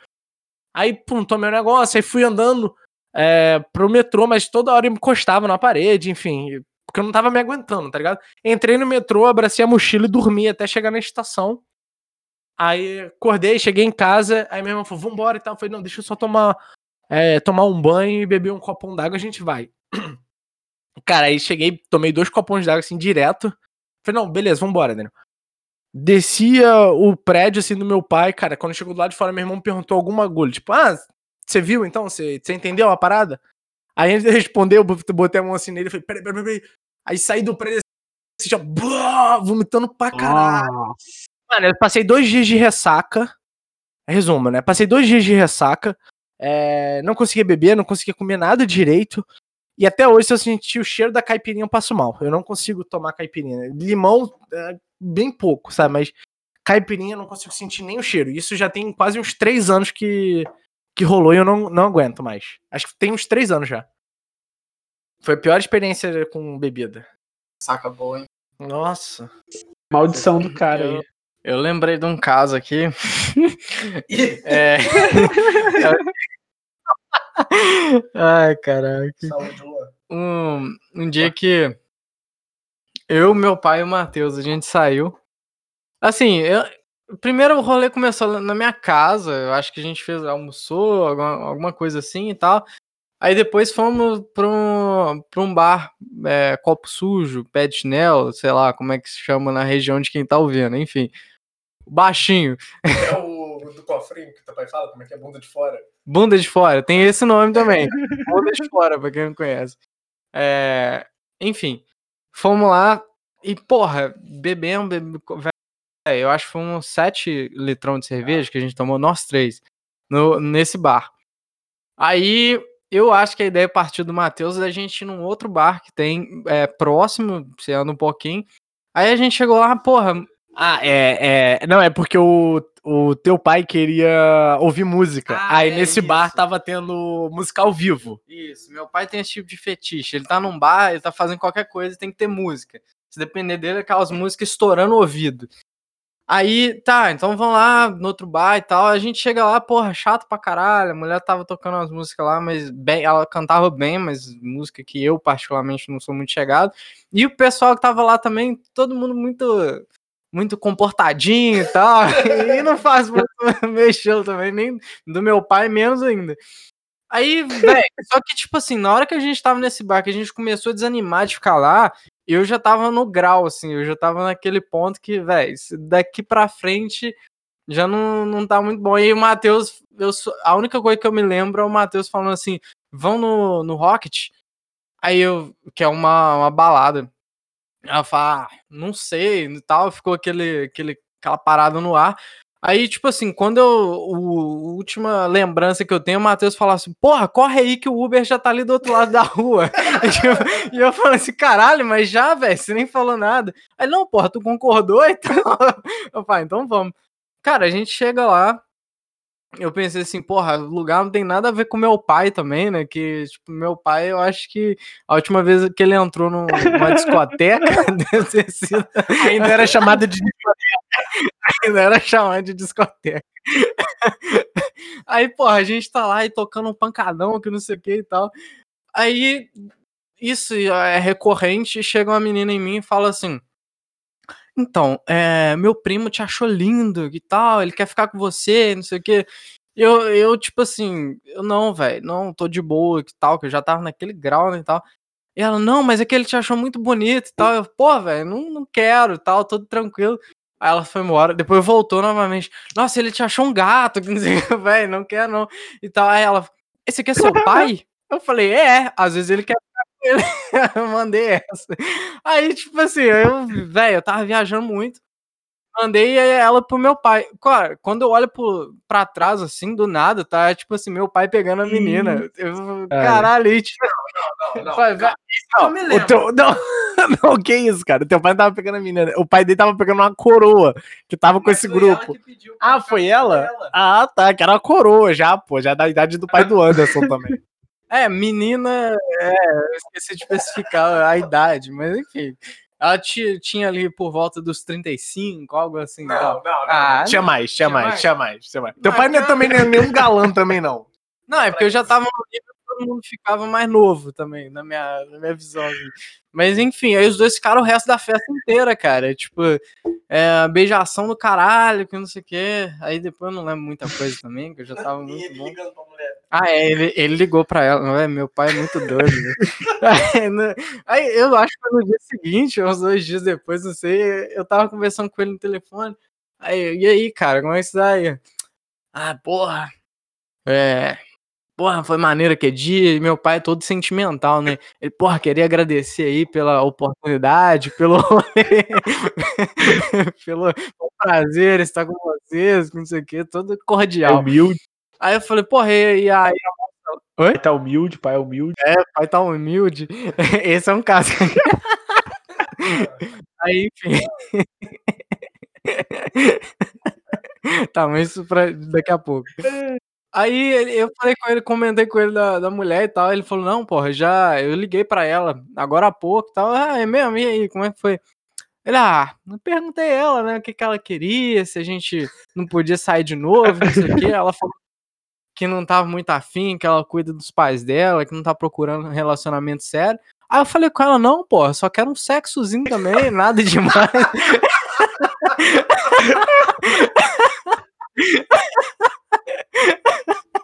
Aí, pum, tomei o um negócio, aí fui andando é, pro metrô, mas toda hora eu me encostava na parede, enfim, porque eu não tava me aguentando, tá ligado? Entrei no metrô, abracei a mochila e dormi até chegar na estação. Aí acordei, cheguei em casa, aí minha irmã falou, vambora e tal. Eu falei, não, deixa eu só tomar, é, tomar um banho e beber um copão d'água, a gente vai. <clears throat> Cara, aí cheguei, tomei dois copões d'água assim, direto. Falei, não, beleza, vambora, Daniel. Descia o prédio assim do meu pai, cara. Quando chegou do lado de fora, meu irmão perguntou alguma agulha. Tipo, ah, você viu então? Você, entendeu a parada? Aí antes de responder, eu botei a mão assim nele e falei, peraí, peraí, peraí. Aí saí do prédio assim, já, vomitando pra caralho. Nossa. Mano, eu passei dois dias de ressaca. Resumo, né? Passei dois dias de ressaca. É, não conseguia beber, não conseguia comer nada direito. E até hoje, se eu sentir o cheiro da caipirinha, eu passo mal. Eu não consigo tomar caipirinha. Limão, é, bem pouco, sabe? Mas caipirinha, eu não consigo sentir nem o cheiro. Isso já tem quase uns três anos que, que rolou e eu não, não aguento mais. Acho que tem uns três anos já. Foi a pior experiência com bebida. Saca boa, hein? Nossa. Maldição do cara aí. Eu lembrei de um caso aqui. <laughs> é... Ai, caraca. Saúde, um, um dia que eu, meu pai e o Matheus, a gente saiu. Assim, eu, Primeiro o rolê começou na minha casa, eu acho que a gente fez, almoçou, alguma, alguma coisa assim e tal. Aí depois fomos pra um, pra um bar, é, copo sujo, pé de chinelo, sei lá como é que se chama na região de quem tá ouvindo, enfim. Baixinho. É o do cofrinho que teu pai fala, como é que é bunda de fora? Bunda de fora, tem esse nome também. <laughs> bunda de fora, pra quem não conhece. É, enfim, fomos lá e, porra, bebemos, bebemos é, eu acho que foi uns 7 litrão de cerveja que a gente tomou, nós três, no, nesse bar. Aí eu acho que a ideia partiu do Matheus da gente ir num outro bar que tem é, próximo, você anda um pouquinho. Aí a gente chegou lá, porra. Ah, é. é não, é porque o, o teu pai queria ouvir música. Ah, Aí é nesse isso. bar tava tendo música ao vivo. Isso, meu pai tem esse tipo de fetiche. Ele tá num bar, ele tá fazendo qualquer coisa, tem que ter música. Se depender dele, é aquelas músicas estourando o ouvido. Aí, tá, então vamos lá no outro bar e tal. A gente chega lá, porra, chato pra caralho. A mulher tava tocando umas músicas lá, mas bem, ela cantava bem, mas música que eu, particularmente, não sou muito chegado. E o pessoal que tava lá também, todo mundo muito muito comportadinho e tal. <laughs> e não faz muito <laughs> mexeu também, nem do meu pai, menos ainda. Aí, velho, só que, tipo assim, na hora que a gente tava nesse bar, que a gente começou a desanimar de ficar lá, eu já tava no grau, assim, eu já tava naquele ponto que, velho, daqui pra frente já não, não tá muito bom. E o Matheus, eu, a única coisa que eu me lembro é o Matheus falando assim: vão no, no Rocket. Aí eu, que é uma, uma balada. Ela fala, ah, não sei, e tal, ficou aquele, aquele, aquela parada no ar. Aí, tipo assim, quando eu. O, a última lembrança que eu tenho, o Matheus fala assim: porra, corre aí que o Uber já tá ali do outro lado da rua. <laughs> e, eu, e eu assim: caralho, mas já, velho, você nem falou nada. Aí, não, porra, tu concordou? <laughs> Então. Eu falo, então vamos. Cara, a gente chega lá. Eu pensei assim, porra, o lugar não tem nada a ver com meu pai também, né? Que, tipo, meu pai, eu acho que a última vez que ele entrou num- numa discoteca, <laughs> sido, Ainda era chamado de. ainda era chamado de discoteca. <laughs> <laughs> Aí, porra, a gente tá lá e tocando um pancadão, que não sei o que e tal. Aí, isso é recorrente, chega uma menina em mim e fala assim. Então, é, meu primo te achou lindo e tal, ele quer ficar com você, não sei o quê. Eu, eu tipo assim, eu não, velho, não, tô de boa e tal, que eu já tava naquele grau né, e tal. E ela, não, mas é que ele te achou muito bonito e tal. Eu, pô, velho, não, não quero e tal, tudo tranquilo. Aí ela foi embora, depois voltou novamente. Nossa, ele te achou um gato, <laughs> velho, não quer não. E tal. Aí ela, esse aqui é seu <laughs> pai? Eu falei, é, às vezes ele quer. <laughs> eu mandei essa. Aí, tipo assim, eu, velho, eu tava viajando muito. Mandei ela pro meu pai. Cara, quando eu olho pro, pra trás, assim, do nada, tá? Tipo assim, meu pai pegando a menina. Eu, caralho, tipo, Não, não. vai, vai. Não, eu me o lembro. teu- <laughs> não, não, que isso, cara? Teu pai não tava pegando a menina. O pai dele tava pegando uma coroa que tava com esse grupo. Ah, foi ela? Ah, tá, que era uma coroa já, pô. Já da idade do pai do Anderson também. É, menina, é, eu esqueci de especificar a idade, mas enfim. Ela ti- tinha ali por volta dos 35, algo assim. tal. não, Ah, Tinha mais, tinha Tinha mais, mais? tinha mais, tinha mais. Teu pai não é não. também não é nenhum galã também, não. Não, é porque eu já tava no nível que todo mundo ficava mais novo também, na minha, na minha visão. assim. Mas enfim, aí os dois ficaram o resto da festa inteira, cara. Tipo, é, beijação do caralho, que não sei o quê. Aí depois eu não lembro muita coisa também, que eu já tava <laughs> muito bom. Ah, é, ele, ele ligou pra ela, é? Meu pai é muito doido. né? <laughs> aí, no- aí eu acho que no dia seguinte, uns dois dias depois, não sei, eu tava conversando com ele no telefone. Aí, e aí, cara, como é que tá aí? Ah, porra. É. Porra, foi maneiro aquele dia, meu pai é todo sentimental, né? Ele, porra, queria agradecer aí pela oportunidade, pelo <laughs> pelo prazer estar com vocês, não sei o que, todo É cordial. humilde, Aí eu falei, porra, e aí pai tá humilde, pai é humilde. o pai tá humilde? <laughs> Esse é um caso. <laughs> Aí, enfim. <laughs> Tá, mas isso pra daqui a pouco. Aí eu falei com ele, comentei com ele da, da mulher e tal. Ele falou: Não, porra, já eu liguei pra ela agora há pouco e tal. Ah, é mesmo? E aí, como é que foi? Ele, ah, não perguntei ela, né? O que, que ela queria, se a gente não podia sair de novo, não sei o quê. Ela falou que não tava muito afim, que ela cuida dos pais dela, que não tá procurando um relacionamento sério. Aí eu falei com ela, não, porra, só quero um sexozinho também, <laughs> nada demais. <laughs>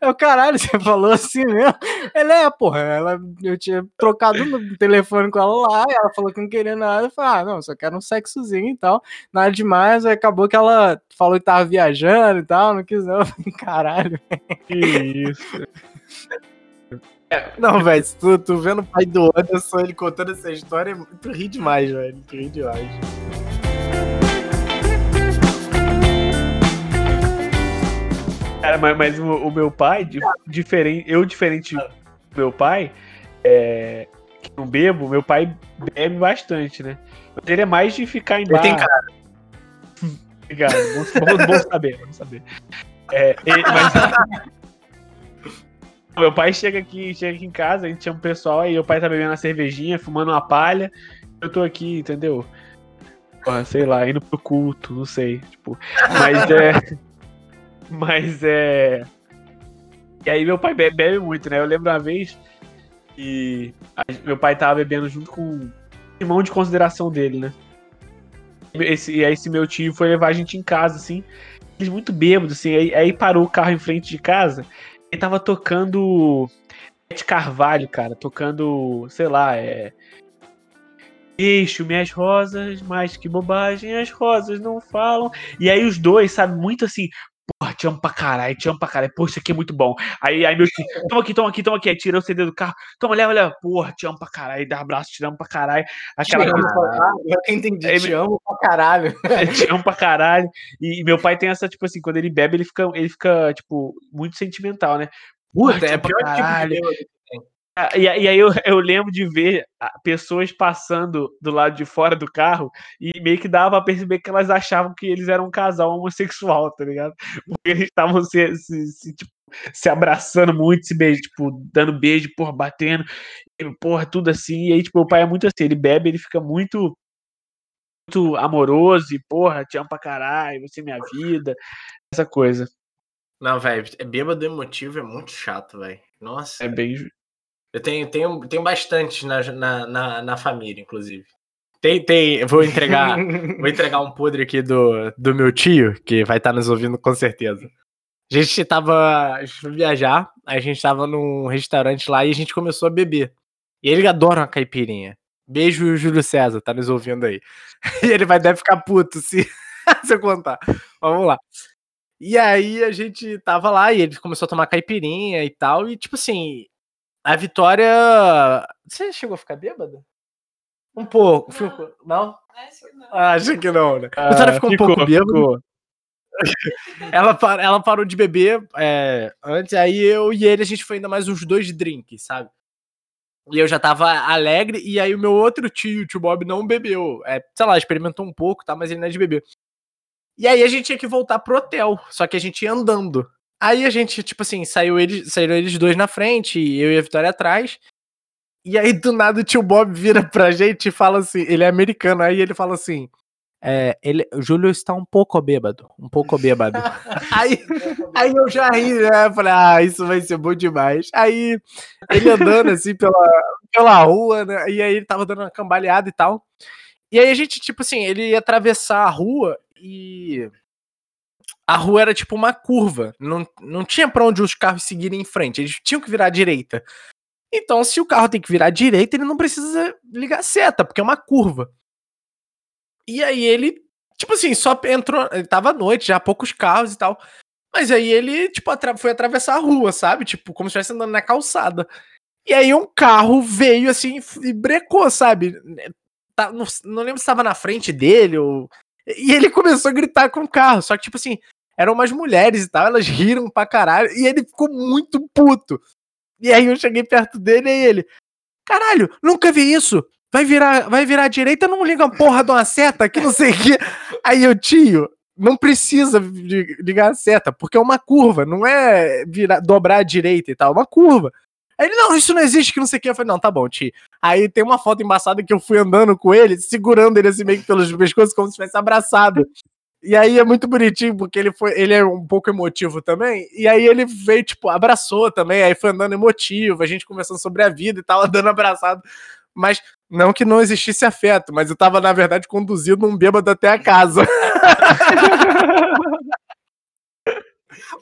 Eu, caralho, você falou assim mesmo? Ela é, porra, ela, eu tinha trocado no telefone com ela lá, e ela falou que não queria nada, eu falei, ah, não, só quero um sexozinho e tal, nada demais, aí acabou que ela falou que tava viajando e tal, não quis não, eu falei, caralho. Que isso. Não, velho, se tu, tu vendo o pai do Anderson, ele contando essa história, tu ri demais, velho. Tu ri demais. Cara, mas, mas o, o meu pai, di- diferente, eu diferente do meu pai, é, que não bebo, meu pai bebe bastante, né? Mas ele é mais de ficar em Ele bar. tem cara. Obrigado, bom, bom, saber, bom saber. É, ele- mas- <laughs> meu pai chega aqui, chega aqui em casa, a gente chama o pessoal, aí meu pai tá bebendo uma cervejinha, fumando uma palha, eu tô aqui, entendeu? Sei lá, indo pro culto, não sei, tipo, mas é... <laughs> Mas é... E aí meu pai bebe, bebe muito, né? Eu lembro uma vez que meu pai tava bebendo junto com o irmão de consideração dele, né? Esse, e aí esse meu tio foi levar a gente em casa, assim. Eles muito bêbados, assim. Aí, aí parou o carro em frente de casa. Ele tava tocando. Ed Carvalho, cara. Tocando, sei lá, é. Deixo minhas rosas, mas que bobagem, as rosas não falam. E aí os dois, sabe, muito assim. Porra, te amo pra caralho, te amo pra caralho. Pô, isso aqui é muito bom. Aí, aí meu tio, toma aqui, toma aqui, toma aqui. Aí tirou o CD do carro. Toma, leva, leva. Porra, te amo pra caralho. Dá abraço, te amo pra caralho. Aquela Te amo pra caralho, eu entendi, Aí, te amo pra caralho. <laughs> Te amo pra caralho. E, e meu pai tem essa, tipo assim, quando ele bebe, ele fica, ele fica tipo, muito sentimental, né? Porra, Puta, é pior tipo de Ah, E, aí eu, eu lembro de ver ah, pessoas passando do lado de fora do carro e meio que dava pra perceber que elas achavam que eles eram um casal homossexual, tá ligado? Porque eles estavam se, se, se, tipo, se abraçando muito, se beijo, tipo, dando beijo, porra, batendo, e, porra, tudo assim. E aí, tipo, o pai é muito assim, ele bebe, ele fica muito muito amoroso e, porra, te amo pra caralho, você é minha vida, essa coisa. Não, velho, é bêbado emotivo é muito chato, velho. Nossa. É bem. Eu tenho, tenho, tenho bastante na, na, na, na família, inclusive. Tem, tem, vou entregar, <laughs> vou entregar um podre aqui do, do meu tio, que vai estar nos ouvindo com certeza. A gente tava, a gente foi viajar, a gente tava num restaurante lá e a gente começou a beber. E ele adora uma caipirinha. Beijo, Júlio César, tá nos ouvindo aí. <laughs> E ele vai deve ficar puto se, <laughs> se eu contar. Vamos lá. E aí a gente tava lá e ele começou a tomar caipirinha e tal. E tipo assim, a Vitória. Você chegou a ficar bêbada? Um pouco. Não. ficou- Não? Acho que não. Ah, acho que não, né? a Vitória ficou um pouco bêbada. ficou. <laughs> Ela, par- ela parou de beber é, antes, aí eu e ele, a gente foi ainda mais uns dois drinks, sabe? E eu já tava alegre, e aí o meu outro tio, o tio Bob, não bebeu. É, sei lá, experimentou um pouco, tá? Mas ele não é de beber. E aí a gente tinha que voltar pro hotel, só que a gente ia andando. Aí a gente, tipo assim, saiu eles, saíram eles dois na frente, eu e a Vitória atrás. E aí, do nada, o tio Bob vira pra gente e fala assim: ele é americano, aí ele fala assim. É, ele, o Júlio está um pouco bêbado, um pouco bêbado. <laughs> aí, aí eu já ri, né? Falei, ah, isso vai ser bom demais. Aí ele andando assim pela, pela rua, né? E aí ele tava dando uma cambaleada e tal. E aí a gente, tipo assim, ele ia atravessar a rua e a rua era tipo uma curva. Não, não tinha pra onde os carros seguirem em frente. Eles tinham que virar à direita. Então, se o carro tem que virar à direita, ele não precisa ligar a seta, porque é uma curva. E aí ele, tipo assim, só entrou. Ele tava à noite, já poucos carros e tal. Mas aí ele, tipo, atra- foi atravessar a rua, sabe? Tipo, como se estivesse andando na calçada. E aí um carro veio assim e brecou, sabe? Tá- não, não lembro se estava na frente dele ou. E ele começou a gritar com o carro. Só que, tipo assim, eram umas mulheres e tal, elas riram pra caralho. E ele ficou muito puto. E aí eu cheguei perto dele e ele. Caralho, nunca vi isso. Vai virar, vai virar à direita, não liga a porra de uma seta, que não sei o que. Aí eu, tio, não precisa ligar a seta, porque é uma curva, não é virar, dobrar à direita e tal, é uma curva. Aí ele, não, isso não existe, que não sei o que. Eu falei, não, tá bom, tio. Aí tem uma foto embaçada que eu fui andando com ele, segurando ele assim meio que pelos pescoços, como se tivesse abraçado. E aí é muito bonitinho, porque ele foi, ele é um pouco emotivo também. E aí ele veio, tipo, abraçou também, aí foi andando emotivo, a gente conversando sobre a vida e tal, <laughs> andando abraçado. Mas não que não existisse afeto, mas eu tava, na verdade, conduzindo um bêbado até a casa. <laughs>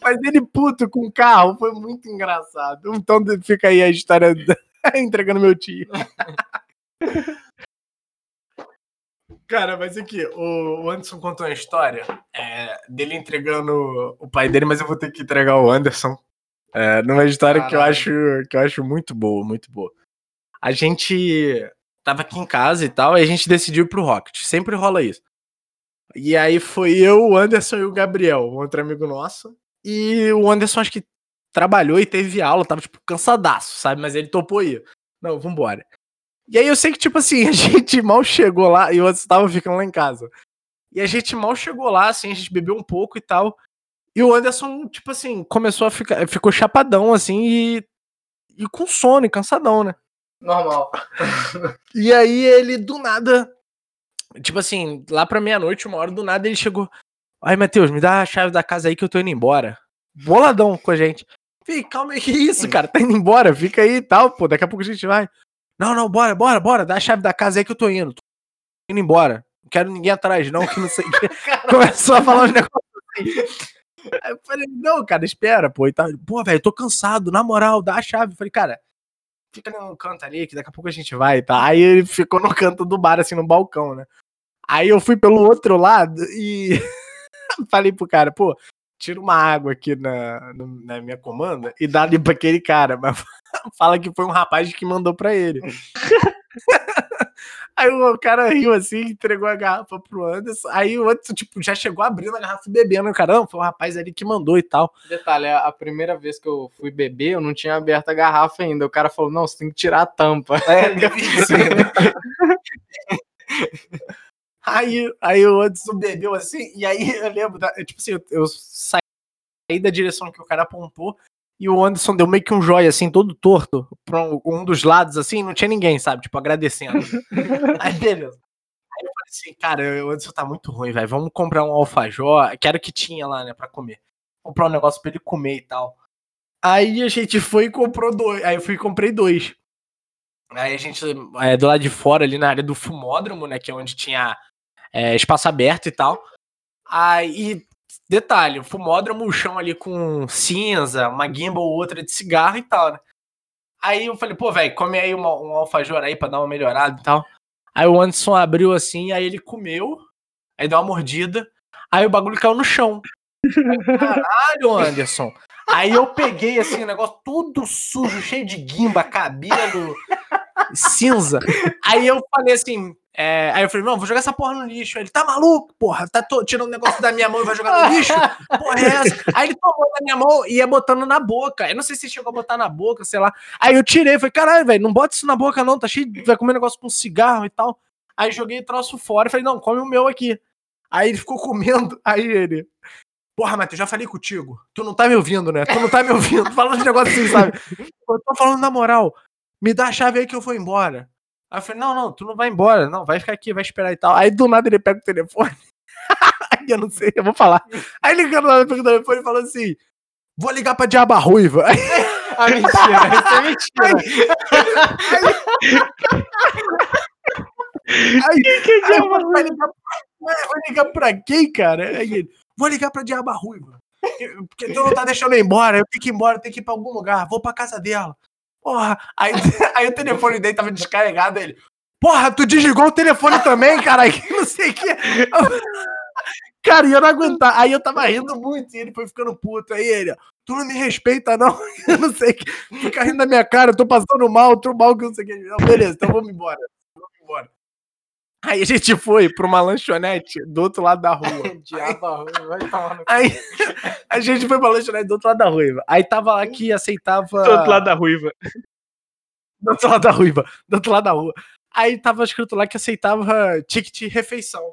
mas ele puto com o carro, foi muito engraçado. Então fica aí a história <laughs> entregando meu tio. Cara, mas aqui, o Anderson contou uma história é, dele entregando o pai dele, mas eu vou ter que entregar o Anderson. É, numa história que eu, acho, que eu acho muito boa, muito boa. A gente tava aqui em casa e tal, e a gente decidiu ir pro Rocket. Sempre rola isso. E aí foi eu, o Anderson e o Gabriel, um outro amigo nosso. E o Anderson acho que trabalhou e teve aula, tava tipo cansadaço, sabe? Mas ele topou ir. Não, vambora. E aí eu sei que, tipo assim, <laughs> a gente mal chegou lá, e o Anderson tava ficando lá em casa. E a gente mal chegou lá, assim, a gente bebeu um pouco e tal. E o Anderson, tipo assim, começou a ficar. Ficou chapadão, assim, e. E com sono e cansadão, né? Normal. <laughs> E aí ele, do nada. Tipo assim, lá pra meia-noite, uma hora do nada, ele chegou. Ai, Matheus, me dá a chave da casa aí que eu tô indo embora. Boladão com a gente. Fih, calma aí, que isso, cara? Tá indo embora, fica aí e tal, pô. Daqui a pouco a gente vai. Não, não, bora, bora, bora. Dá a chave da casa aí que eu tô indo. Tô indo embora. Não quero ninguém atrás, não, que não sei o que. <laughs> Começou a falar uns negócios assim. Aí eu falei, não, cara, espera, pô. E tal. Pô, velho, tô cansado, na moral, dá a chave. Eu falei, cara, fica no canto ali, que daqui a pouco a gente vai, tá? Aí ele ficou no canto do bar, assim, no balcão, né? Aí eu fui pelo outro lado e <laughs> falei pro cara, pô, tira uma água aqui na, na minha comanda e dá ali pra aquele cara, mas <laughs> fala que foi um rapaz que mandou pra ele. <laughs> Aí o cara riu assim, entregou a garrafa pro Anderson. Aí o Anderson, tipo, já chegou abrindo a garrafa e bebendo. Caramba, foi o rapaz ali que mandou e tal. Detalhe, a primeira vez que eu fui beber, eu não tinha aberto a garrafa ainda. O cara falou, não, você tem que tirar a tampa. É, <laughs> ser. Aí, aí o Anderson bebeu assim, e aí <laughs> eu lembro, da- tipo assim, eu, eu saí da direção que o cara apontou, e o Anderson deu meio que um joia, assim, todo torto, pra um, um dos lados, assim, não tinha ninguém, sabe? Tipo, agradecendo. <laughs> aí, beleza. Aí eu falei assim, cara, o Anderson tá muito ruim, velho, vamos comprar um alfajor, que era o que tinha lá, né, pra comer. Comprar um negócio pra ele comer e tal. Aí a gente foi e comprou dois, aí eu fui e comprei dois. Aí a gente, é, do lado de fora, ali na área do fumódromo, né, que é onde tinha é, espaço aberto e tal. Aí, detalhe, fumódromo, o chão ali com cinza, uma gimbal ou outra de cigarro e tal, né? Aí eu falei, pô, velho, come aí uma- um alfajor aí pra dar uma melhorada e tal. Aí o Anderson abriu assim, aí ele comeu, aí deu uma mordida, aí o bagulho caiu no chão. Caralho, Anderson. Aí eu peguei assim, o negócio tudo sujo, cheio de guimba, cabelo, cinza. Aí eu falei assim, é, aí eu falei, não, vou jogar essa porra no lixo. Aí ele, tá maluco, porra? Tá tirando um negócio da minha mão e vai jogar no lixo? Porra, é essa? <laughs> Aí ele tomou da minha mão e ia botando na boca. Eu não sei se chegou a botar na boca, sei lá. Aí eu tirei, falei, caralho, velho, não bota isso na boca não, tá cheio, de- vai comer negócio com cigarro e tal. Aí joguei o troço fora e falei, não, come o meu aqui. Aí ele ficou comendo, <laughs> aí ele... Porra, Matheus, já falei contigo. Tu não tá me ouvindo, né? Tu não tá me ouvindo. Falando de negócio assim, sabe? <laughs> Eu tô falando na moral. Me dá a chave aí que eu vou embora. Aí eu falei, não, não, tu não vai embora. Não, vai ficar aqui, vai esperar e tal. Aí do nada ele pega o telefone. aí <laughs> eu não sei, eu vou falar. Aí ligando lá, pega o telefone e falou assim: vou ligar pra Diaba Ruiva. <laughs> Ah, mentira, <laughs> isso é mentira. aí, aí eu falei, vai ligar, vai ligar pra quem, cara? Aí ele, vou ligar pra Diaba Ruiva. Porque tu não tá deixando eu ir embora, eu tenho que ir embora, eu tenho que ir pra algum lugar, vou pra casa dela. Porra, aí, <laughs> aí o telefone dele tava descarregado, ele. Porra, tu desligou o telefone também, cara, não sei o que. <laughs> Cara, e eu não aguentar. Aí eu tava rindo muito e ele foi ficando puto. Aí ele, tu não me respeita, não. <laughs> Eu não sei o que. Fica rindo da minha cara, eu tô passando mal, tô mal que não sei o que. Beleza, então. Vamos embora. Aí a gente foi pra uma lanchonete do outro lado da rua. <laughs> Diabo, vai tomar no. Aí a gente foi pra lanchonete do outro lado da ruiva. Aí tava lá que aceitava. Do outro lado da ruiva. Do outro lado da ruiva. Do outro lado da rua. Aí tava escrito lá que aceitava ticket refeição.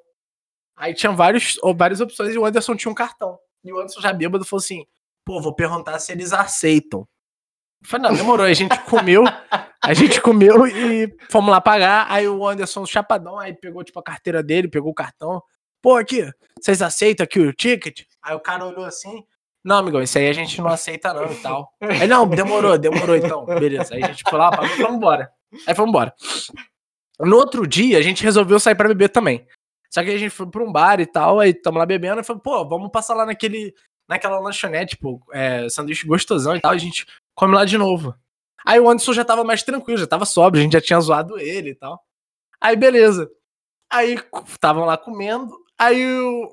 Aí tinha vários, ou várias opções e o Anderson tinha um cartão. E o Anderson já bêbado falou assim: pô, vou perguntar se eles aceitam. Falei, não, demorou. A gente comeu, a gente comeu e fomos lá pagar. Aí o Anderson, chapadão, aí pegou tipo a carteira dele, pegou o cartão. Pô, aqui, vocês aceitam aqui o ticket? Aí o cara olhou assim. Não, amigão, isso aí a gente não aceita não e tal. Aí, não, demorou, demorou então. Beleza. Aí a gente foi lá, pagou vamos embora. Aí fomos embora. No outro dia, a gente resolveu sair pra beber também. Só que a gente foi pra um bar e tal, aí tamo lá bebendo e falou, pô, vamos passar lá naquele, naquela lanchonete, tipo, é, sanduíche gostosão e tal, a gente come lá de novo. Aí o Anderson já tava mais tranquilo, já tava sóbrio, a gente já tinha zoado ele e tal. Aí beleza. Aí estavam lá comendo, aí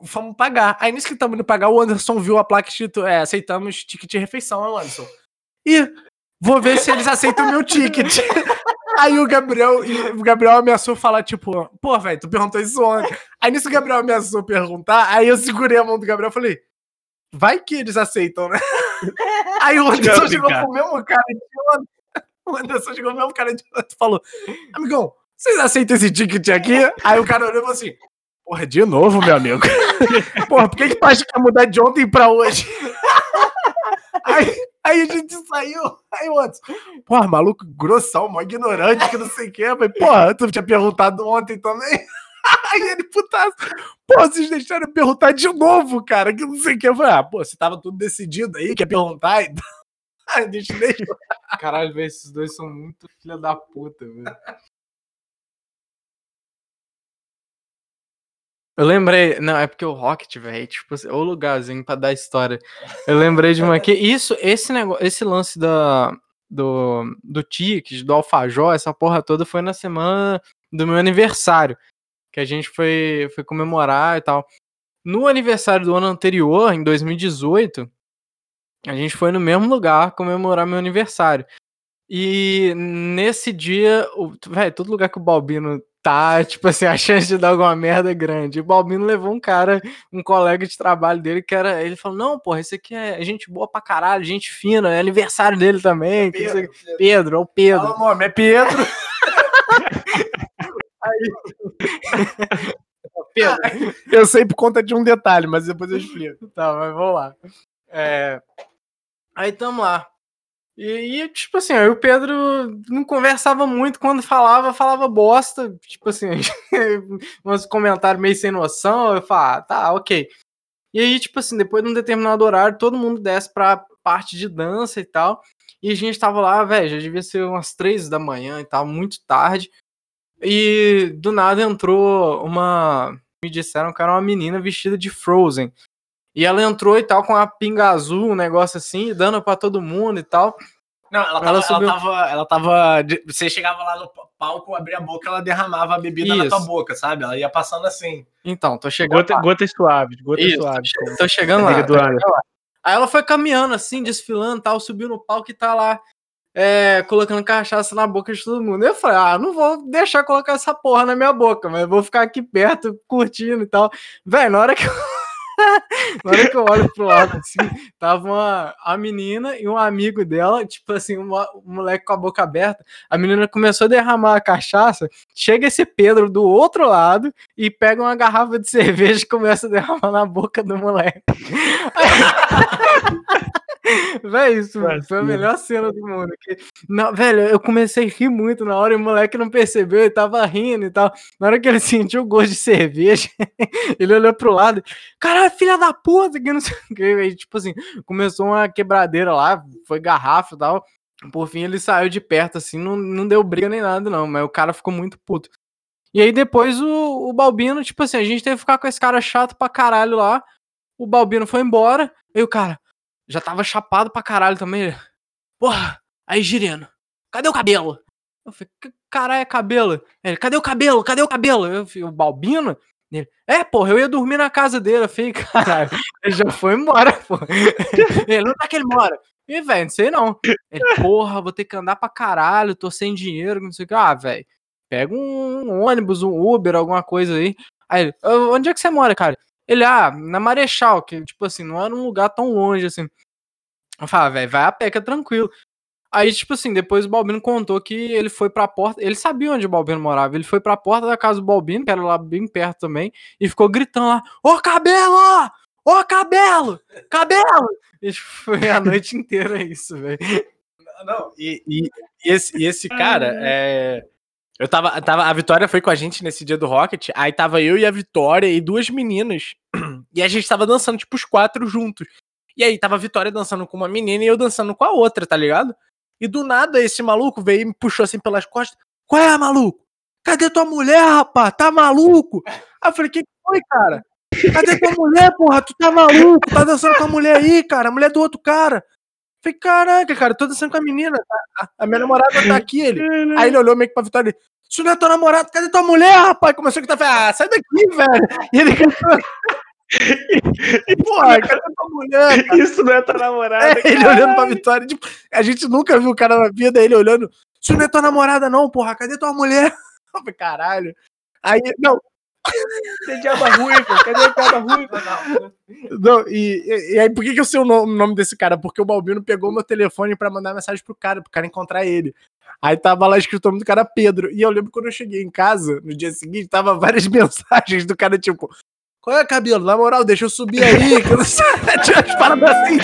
fomos pagar. Aí nisso que estamos indo pagar, o Anderson viu a placa escrito, é, aceitamos ticket de refeição, o Anderson. Ih, vou ver se eles aceitam o meu ticket. <laughs> Aí o Gabriel, e o Gabriel ameaçou falar, tipo, pô, velho, tu perguntou isso ontem. Aí nisso o Gabriel ameaçou perguntar, aí eu segurei a mão do Gabriel e falei, vai que eles aceitam, né? <laughs> Aí o Anderson chegou cara. com o mesmo cara de ontem. O Anderson chegou com o mesmo cara de ontem e falou, amigão, vocês aceitam esse ticket aqui? Aí o cara olhou e falou assim, porra, de novo, meu amigo. <laughs> Porra, por que que tu acha que ia mudar de ontem pra hoje? <laughs> Aí, aí a gente saiu, aí o Anderson, porra, maluco grossão, mó ignorante, que não sei o que. Porra, tu tinha perguntado ontem também? <laughs> Aí ele, putaço, pô, vocês deixaram eu perguntar de novo, cara, que não sei o que. Eu falei, ah, pô, você tava tudo decidido aí, quer perguntar? <laughs> Então... Aí deixa, deixa. Caralho, velho, esses dois são muito filha da puta, velho. Eu lembrei, não, é porque o Rocket, velho, tipo, assim, o lugarzinho pra dar história. Eu lembrei de uma aqui. Isso, esse negócio, esse lance da, do, do ticket, do alfajor, essa porra toda foi na semana do meu aniversário, que a gente foi, foi comemorar e tal. No aniversário do ano anterior, em 2018, a gente foi no mesmo lugar comemorar meu aniversário. E nesse dia, velho, todo lugar que o Balbino tá, <laughs> tipo assim, a chance de dar alguma merda é grande. O Balbino levou um cara, um colega de trabalho dele, que era. Ele falou: Não, porra, esse aqui é gente boa pra caralho, gente fina, é aniversário dele também. Pedro, Pedro, Pedro, é o Pedro. Fala, nome, é Pedro. <laughs> Pedro. Eu sei por conta de um detalhe, mas depois eu explico. Tá, mas vamos lá. É... Aí tamo lá. E, e, tipo assim, o Pedro não conversava muito quando falava, falava bosta, tipo assim, <laughs> uns comentários meio sem noção, eu falava, ah, tá, ok. E aí, tipo assim, depois de um determinado horário, todo mundo desce pra parte de dança e tal, e a gente tava lá, velho, já devia ser umas três da manhã e tal, muito tarde, e do nada entrou uma, me disseram que era uma menina vestida de Frozen, e ela entrou e tal com a pinga azul, um negócio assim, dando para todo mundo e tal. Não, ela tava, ela, subiu... ela tava, ela tava. Você chegava lá no palco, abria a boca, ela derramava a bebida Isso. na tua boca, sabe? Ela ia passando assim. Então, tô chegando. Gota, gotas suaves, gotas Isso, suaves. Tô chegando lá, tô chegando lá. Aí ela foi caminhando assim, desfilando tal, subiu no palco e tá lá. É, colocando cachaça na boca de todo mundo. Eu falei, ah, não vou deixar colocar essa porra na minha boca, mas vou ficar aqui perto, curtindo e tal. Velho, na hora que eu <laughs> Na hora que eu olho pro lado, assim, tava uma, a menina e um amigo dela, tipo assim, uma, um moleque com a boca aberta. A menina começou a derramar a cachaça. Chega esse Pedro do outro lado e pega uma garrafa de <laughs> cerveja e começa a derramar na boca do moleque. <laughs> <laughs> Véi, isso foi a melhor cena do mundo. Que, não, velho, eu comecei a rir muito na hora e o moleque não percebeu, ele tava rindo e tal. Na hora que ele <laughs> sentiu o gosto de cerveja, <laughs> ele olhou pro lado, caralho, filha da puta, que não sei o que. Aí, tipo assim, começou uma quebradeira lá, foi garrafa e tal. Por fim, ele saiu de perto, assim, não, não deu briga nem nada, não, mas o cara ficou muito puto. E aí depois o, o Balbino, tipo assim, a gente teve que ficar com esse cara chato pra caralho lá. O Balbino foi embora, e o cara, já tava chapado pra caralho também. Porra, aí Gireno, cadê o cabelo? Eu falei, caralho, é cabelo? Ele, cadê o cabelo? Cadê o cabelo? Eu falei, o Balbino? Ele, é, porra, eu ia dormir na casa dele. Eu falei, <laughs> caralho, ele já foi embora, <laughs> porra. Ele não tá que ele mora. E, velho, não sei não. Ele, porra, vou ter que andar pra caralho, tô sem dinheiro, não sei o que. Ah, velho, pega um ônibus, um Uber, alguma coisa aí. Aí ele, onde é que você mora, cara? Ele, ah, na Marechal, que, tipo assim, não era um lugar tão longe, assim. Eu falei, ah, velho, vai a pé que é tranquilo. Aí, tipo assim, depois o Balbino contou que ele foi pra porta. Ele sabia onde o Balbino morava. Ele foi pra porta da casa do Balbino, que era lá bem perto também, e ficou gritando lá: Ô cabelo! Ô cabelo! Cabelo! E tipo, <laughs> foi a noite inteira isso, velho. Não, e, e, e, esse, e esse cara é. Eu tava, tava. A Vitória foi com a gente nesse dia do Rocket. Aí tava eu e a Vitória e duas meninas. <clears throat> E a gente tava dançando, tipo, os quatro juntos. E aí tava a Vitória dançando com uma menina e eu dançando com a outra, tá ligado? E do nada esse maluco veio e me puxou assim pelas costas. Qual é, maluco? Cadê tua mulher, rapaz? Tá maluco? Aí eu falei, que foi, cara? Cadê tua mulher, porra? Tu tá maluco? Tá dançando com a mulher aí, cara? A mulher do outro cara. Falei, caraca, cara, tô dançando com a menina. A, a minha namorada tá aqui, ele. Aí ele olhou meio que pra Vitória e Isso não é tua namorada, cadê tua mulher, rapaz? Começou a gritar, ah, sai daqui, velho. E ele <laughs> e, porra, cadê tua mulher? <laughs> Cara? Isso não é tua namorada. É, ele olhando pra Vitória, tipo, a gente nunca viu o cara na vida, ele olhando, isso não é tua namorada, não, porra, cadê tua mulher? <laughs> Eu falei, caralho. Aí, não, <laughs> tem diaba ruiva, cadê o diaba ruiva? Não, não e, e, aí, por que, que eu sei o nome desse cara? Porque o Balbino pegou meu telefone pra mandar mensagem pro cara, pro cara encontrar ele. Aí tava lá escrito o nome do cara Pedro. E eu lembro quando eu cheguei em casa, no dia seguinte, tava várias <laughs> mensagens do cara, tipo, qual é, cabelo? Na moral, deixa eu subir aí, que eu não sei. <laughs> Tinha umas paradas assim.